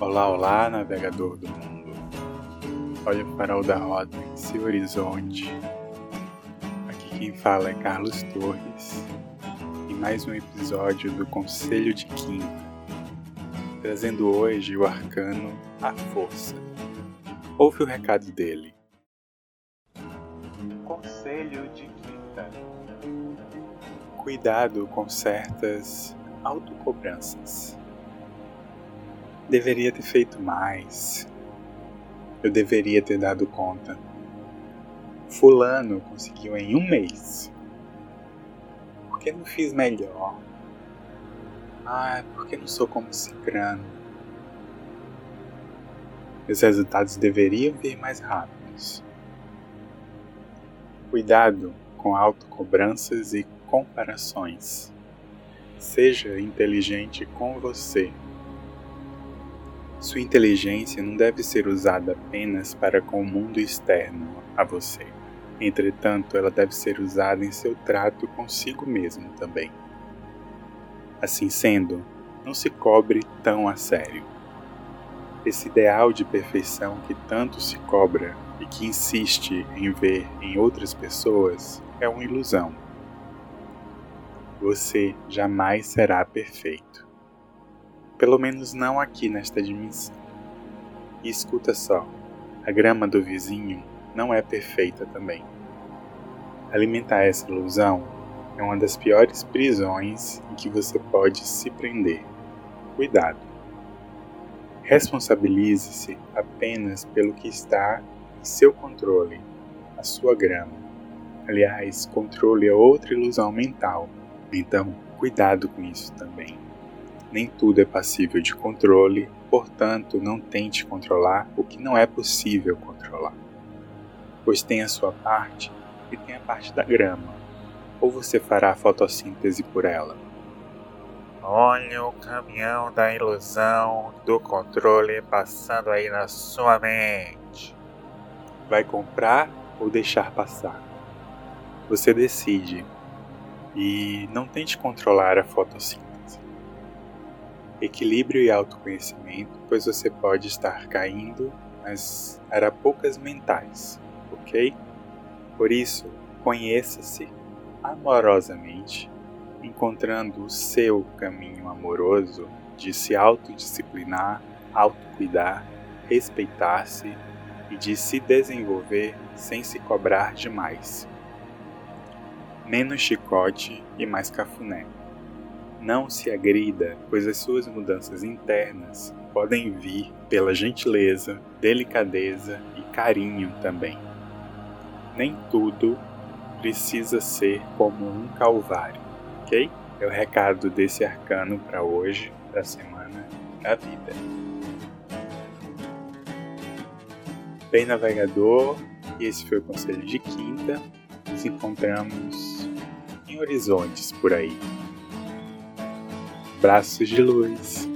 Olá, olá, navegador do mundo. Olha o farol da rota em seu horizonte. Aqui quem fala é Carlos Torres, em mais um episódio do Conselho de Kim, trazendo hoje o arcano A Força. Ouve o recado dele. Conselho de Quinta. Cuidado com certas autocobranças. Deveria ter feito mais. Eu deveria ter dado conta. Fulano conseguiu em um mês. Por que não fiz melhor? Ah, por que não sou como Cicrano? Os resultados deveriam vir mais rápidos. Cuidado com autocobranças e comparações. Seja inteligente com você sua inteligência não deve ser usada apenas para com o mundo externo a você. Entretanto, ela deve ser usada em seu trato consigo mesmo também. Assim sendo, não se cobre tão a sério. Esse ideal de perfeição que tanto se cobra e que insiste em ver em outras pessoas é uma ilusão. Você jamais será perfeito. Pelo menos não aqui nesta dimensão. E escuta só: a grama do vizinho não é perfeita também. Alimentar essa ilusão é uma das piores prisões em que você pode se prender. Cuidado. Responsabilize-se apenas pelo que está em seu controle, a sua grama. Aliás, controle é outra ilusão mental, então cuidado com isso também. Nem tudo é passível de controle, portanto, não tente controlar o que não é possível controlar. Pois tem a sua parte e tem a parte da grama. Ou você fará a fotossíntese por ela? Olha o caminhão da ilusão do controle passando aí na sua mente. Vai comprar ou deixar passar? Você decide. E não tente controlar a fotossíntese equilíbrio e autoconhecimento, pois você pode estar caindo nas arapocas mentais, ok? Por isso, conheça-se amorosamente, encontrando o seu caminho amoroso de se autodisciplinar, autocuidar, respeitar-se e de se desenvolver sem se cobrar demais. Menos chicote e mais cafuné. Não se agrida, pois as suas mudanças internas podem vir pela gentileza, delicadeza e carinho também. Nem tudo precisa ser como um calvário, ok? É o recado desse arcano para hoje, da semana da vida. Bem, navegador, esse foi o conselho de quinta. Nos encontramos em horizontes por aí. Braços de luz.